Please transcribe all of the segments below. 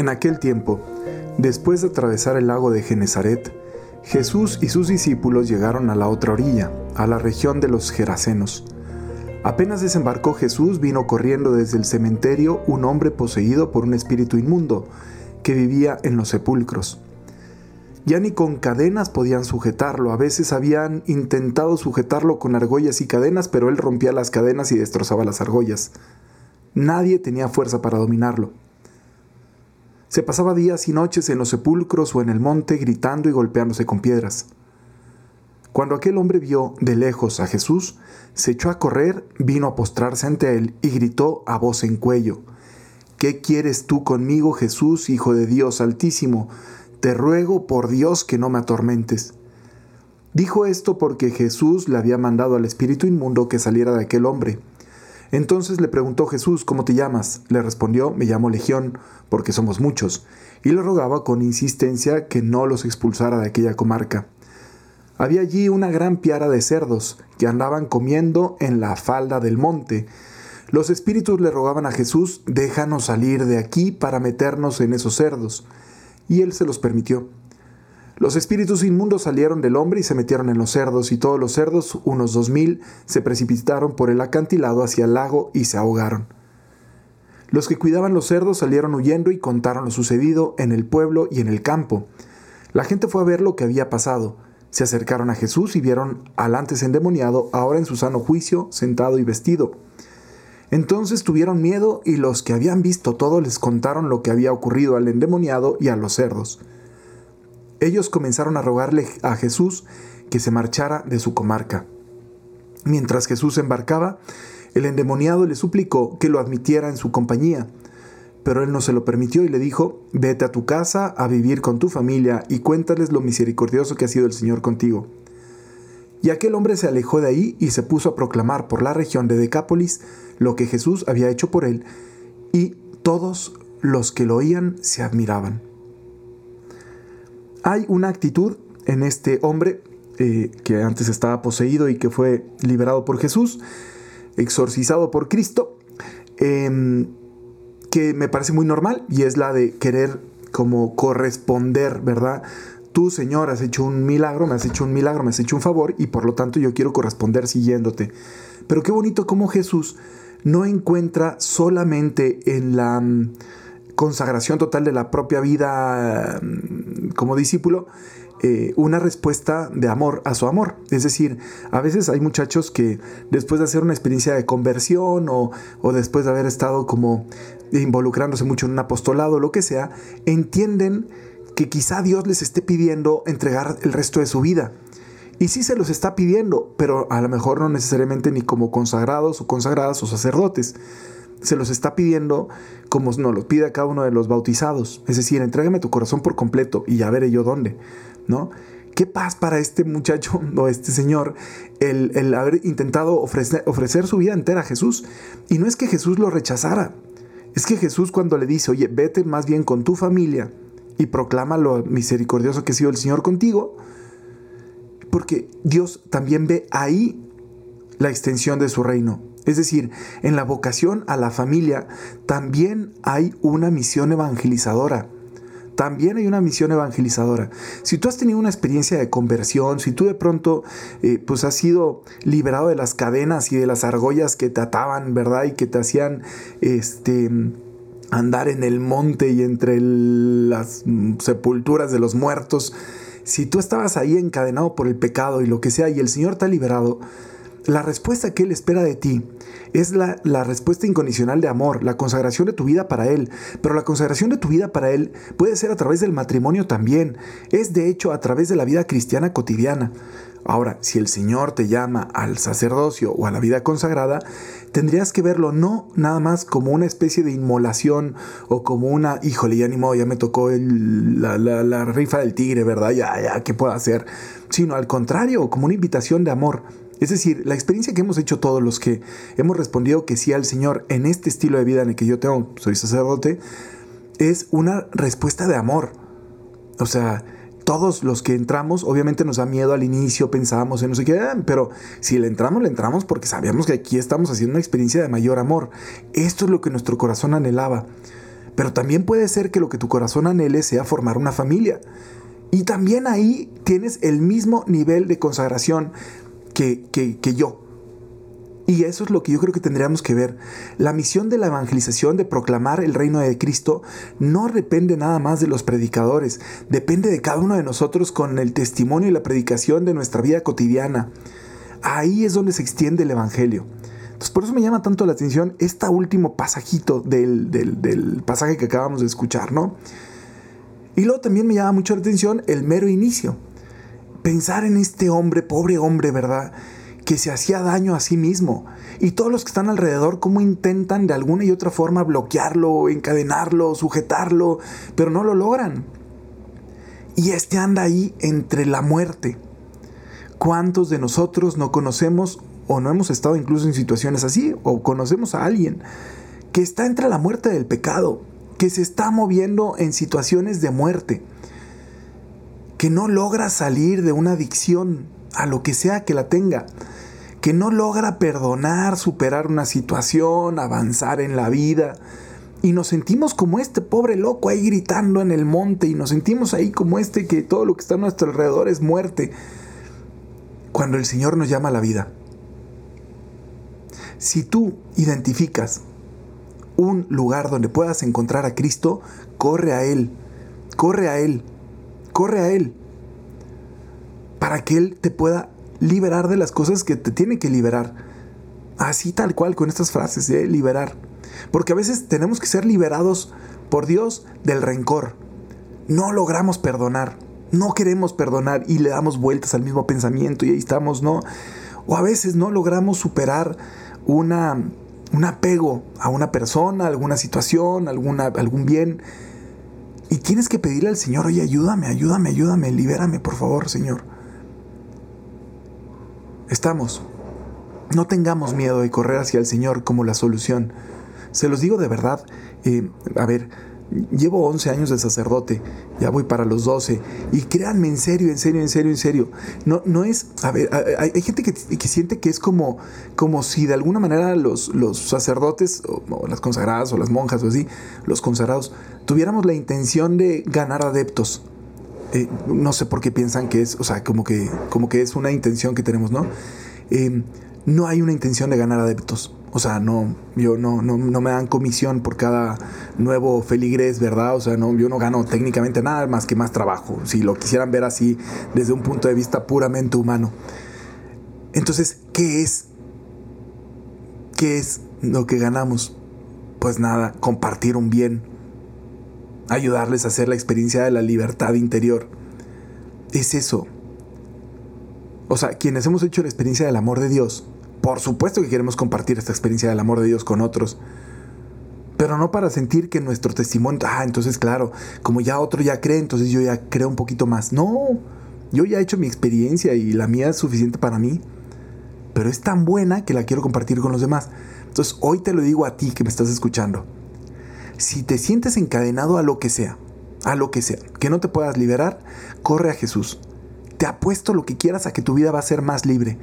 En aquel tiempo, después de atravesar el lago de Genezaret, Jesús y sus discípulos llegaron a la otra orilla, a la región de los Gerasenos. Apenas desembarcó Jesús, vino corriendo desde el cementerio un hombre poseído por un espíritu inmundo, que vivía en los sepulcros. Ya ni con cadenas podían sujetarlo, a veces habían intentado sujetarlo con argollas y cadenas, pero él rompía las cadenas y destrozaba las argollas. Nadie tenía fuerza para dominarlo. Se pasaba días y noches en los sepulcros o en el monte gritando y golpeándose con piedras. Cuando aquel hombre vio de lejos a Jesús, se echó a correr, vino a postrarse ante él y gritó a voz en cuello, ¿Qué quieres tú conmigo, Jesús, Hijo de Dios Altísimo? Te ruego por Dios que no me atormentes. Dijo esto porque Jesús le había mandado al espíritu inmundo que saliera de aquel hombre. Entonces le preguntó Jesús, ¿cómo te llamas? Le respondió, me llamo Legión, porque somos muchos, y le rogaba con insistencia que no los expulsara de aquella comarca. Había allí una gran piara de cerdos que andaban comiendo en la falda del monte. Los espíritus le rogaban a Jesús, déjanos salir de aquí para meternos en esos cerdos. Y él se los permitió. Los espíritus inmundos salieron del hombre y se metieron en los cerdos, y todos los cerdos, unos dos mil, se precipitaron por el acantilado hacia el lago y se ahogaron. Los que cuidaban los cerdos salieron huyendo y contaron lo sucedido en el pueblo y en el campo. La gente fue a ver lo que había pasado. Se acercaron a Jesús y vieron al antes endemoniado, ahora en su sano juicio, sentado y vestido. Entonces tuvieron miedo y los que habían visto todo les contaron lo que había ocurrido al endemoniado y a los cerdos. Ellos comenzaron a rogarle a Jesús que se marchara de su comarca. Mientras Jesús embarcaba, el endemoniado le suplicó que lo admitiera en su compañía, pero él no se lo permitió y le dijo, vete a tu casa a vivir con tu familia y cuéntales lo misericordioso que ha sido el Señor contigo. Y aquel hombre se alejó de ahí y se puso a proclamar por la región de Decápolis lo que Jesús había hecho por él, y todos los que lo oían se admiraban. Hay una actitud en este hombre eh, que antes estaba poseído y que fue liberado por Jesús, exorcizado por Cristo, em, que me parece muy normal y es la de querer como corresponder, ¿verdad? Tú, Señor, has hecho un milagro, me has hecho un milagro, me has hecho un favor y por lo tanto yo quiero corresponder siguiéndote. Pero qué bonito como Jesús no encuentra solamente en la consagración total de la propia vida mm, como discípulo, eh, una respuesta de amor a su amor. Es decir, a veces hay muchachos que después de hacer una experiencia de conversión o, o después de haber estado como involucrándose mucho en un apostolado, lo que sea, entienden que quizá Dios les esté pidiendo entregar el resto de su vida. Y sí se los está pidiendo, pero a lo mejor no necesariamente ni como consagrados o consagradas o sacerdotes, se los está pidiendo como nos lo pide a cada uno de los bautizados. Es decir, entrégame tu corazón por completo y ya veré yo dónde, ¿no? Qué paz para este muchacho o este señor el, haber intentado ofrecer, ofrecer su vida entera a Jesús. Y no es que Jesús lo rechazara, es que Jesús cuando le dice, oye, vete más bien con tu familia y proclama lo misericordioso que ha sido el Señor contigo, porque Dios también ve ahí la extensión de su reino. Es decir, en la vocación a la familia también hay una misión evangelizadora. También hay una misión evangelizadora. Si tú has tenido una experiencia de conversión, si tú de pronto eh, pues has sido liberado de las cadenas y de las argollas que te ataban, ¿verdad? Y que te hacían este andar en el monte y entre las sepulturas de los muertos. Si tú estabas ahí encadenado por el pecado y lo que sea y el Señor te ha liberado, la respuesta que Él espera de ti es la, la, respuesta incondicional de amor, la consagración de tu vida para Él. Pero la consagración de tu vida para Él puede ser a través del matrimonio también. Es de hecho a través de la vida cristiana cotidiana. Ahora, si el Señor te llama al sacerdocio o a la vida consagrada, tendrías que verlo no nada más como una especie de inmolación o como una, híjole, ya ni modo, ya me tocó la, la rifa del tigre, ¿verdad? Ya, ya, ¿qué puedo hacer? Sino al contrario, como una invitación de amor es decir, la experiencia que hemos hecho todos los que hemos respondido que sí al Señor en este estilo de vida en el que yo tengo, soy sacerdote, es una respuesta de amor. O sea, todos los que entramos, obviamente nos da miedo al inicio, pensábamos en no sé qué, ah, pero si le entramos, le entramos porque sabíamos que aquí estamos haciendo una experiencia de mayor amor. Esto es lo que nuestro corazón anhelaba. Pero también puede ser que lo que tu corazón anhele sea formar una familia. Y también ahí tienes el mismo nivel de consagración que, que, que yo. Y eso es lo que yo creo que tendríamos que ver. La misión de la evangelización, de proclamar el reino de Cristo, no depende nada más de los predicadores, depende de cada uno de nosotros con el testimonio y la predicación de nuestra vida cotidiana. Ahí es donde se extiende el Evangelio. Entonces, por eso me llama tanto la atención este último pasajito del, del pasaje que acabamos de escuchar, ¿no? Y luego también me llama mucho la atención el mero inicio. Pensar en este hombre, pobre hombre, ¿verdad? que se hacía daño a sí mismo. Y todos los que están alrededor, cómo intentan de alguna y otra forma bloquearlo, encadenarlo, sujetarlo, pero no lo logran. Y este anda ahí entre la muerte. ¿Cuántos de nosotros no conocemos o no hemos estado incluso en situaciones así? O conocemos a alguien que está entre la muerte del pecado, que se está moviendo en situaciones de muerte, que no logra salir de una adicción a lo que sea que la tenga, que no logra perdonar, superar una situación, avanzar en la vida. Y nos sentimos como este pobre loco ahí gritando en el monte y nos sentimos ahí como este que todo lo que está a nuestro alrededor es muerte. Cuando el Señor nos llama a la vida. Si tú identificas un lugar donde puedas encontrar a Cristo, corre a Él, corre a Él, corre a Él, para que Él te pueda liberar de las cosas que te tiene que liberar. Así tal cual con estas frases de liberar. Porque a veces tenemos que ser liberados por Dios del rencor. No logramos perdonar. No queremos perdonar y le damos vueltas al mismo pensamiento y ahí estamos, ¿no? O a veces no logramos superar una, un apego a una persona, alguna situación, alguna, algún bien. Y tienes que pedirle al Señor, oye, ayúdame, ayúdame, ayúdame, libérame, por favor, Señor estamos. No tengamos miedo de correr hacia el Señor como la solución. Se los digo de verdad. Eh, a ver, llevo 11 años de sacerdote, ya voy para los 12. Y créanme, en serio, en serio, en serio, en serio. No, no es. A ver, hay, gente que, siente que es como, como si de alguna manera los, los sacerdotes, o, las consagradas, o las monjas, o así, los consagrados, tuviéramos la intención de ganar adeptos. Eh, no sé por qué piensan que es, o sea, como que, como que es una intención que tenemos, ¿no? Eh, no hay una intención de ganar adeptos. O sea, no, yo no, no, no, me dan comisión por cada nuevo feligrés, ¿verdad? O sea, no, yo no gano técnicamente nada más que más trabajo, si lo quisieran ver así desde un punto de vista puramente humano. Entonces, ¿qué es? ¿Qué es lo que ganamos? Pues nada, compartir un bien, ayudarles a hacer la experiencia de la libertad interior. Es eso. O sea, quienes hemos hecho la experiencia del amor de Dios, por supuesto que queremos compartir esta experiencia del amor de Dios con otros. Pero no para sentir que nuestro testimonio, ah, entonces claro, como ya otro ya cree, entonces yo ya creo un poquito más. No, yo ya he hecho mi experiencia y la mía es suficiente para mí. Pero es tan buena que la quiero compartir con los demás. Entonces hoy te lo digo a ti que me estás escuchando si te sientes encadenado a lo que sea, a lo que sea, que no te puedas liberar, corre a Jesús. Te apuesto lo que quieras a que tu vida va a ser más libre.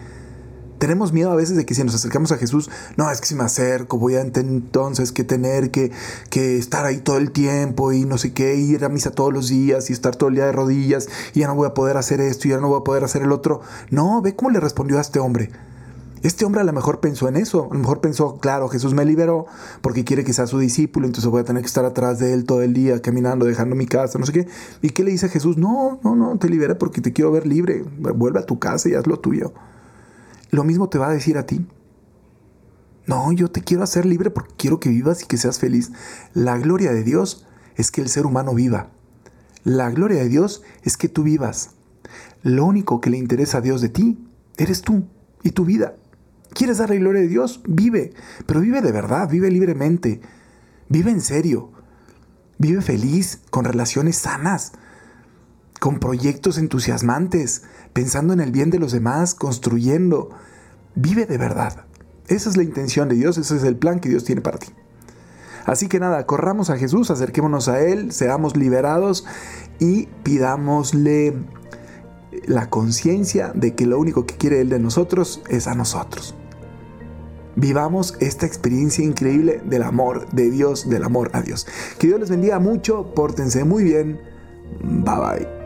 Tenemos miedo a veces de que si nos acercamos a Jesús, no, es que si me acerco voy a entonces que tener que, que estar ahí todo el tiempo y no sé qué, ir a misa todos los días y estar todo el día de rodillas y ya no voy a poder hacer esto y ya no voy a poder hacer el otro. No, ve cómo le respondió a este hombre. Este hombre a lo mejor pensó en eso, a lo mejor pensó, claro, Jesús me liberó porque quiere que sea su discípulo, entonces voy a tener que estar atrás de él todo el día, caminando, dejando mi casa, no sé qué. ¿Y qué le dice a Jesús? No, no, no, te liberé porque te quiero ver libre, vuelve a tu casa y haz lo tuyo. Lo mismo te va a decir a ti. No, yo te quiero hacer libre porque quiero que vivas y que seas feliz. La gloria de Dios es que el ser humano viva. La gloria de Dios es que tú vivas. Lo único que le interesa a Dios de ti eres tú y tu vida. ¿Quieres dar la gloria de Dios? Vive, pero vive de verdad, vive libremente, vive en serio, vive feliz, con relaciones sanas, con proyectos entusiasmantes, pensando en el bien de los demás, construyendo. Vive de verdad. Esa es la intención de Dios, ese es el plan que Dios tiene para ti. Así que nada, corramos a Jesús, acerquémonos a Él, seamos liberados y pidámosle la conciencia de que lo único que quiere Él de nosotros es a nosotros. vivamos esta experiencia increíble del amor de Dios, del amor a Dios. Que Dios les bendiga mucho, pórtense muy bien. Bye bye.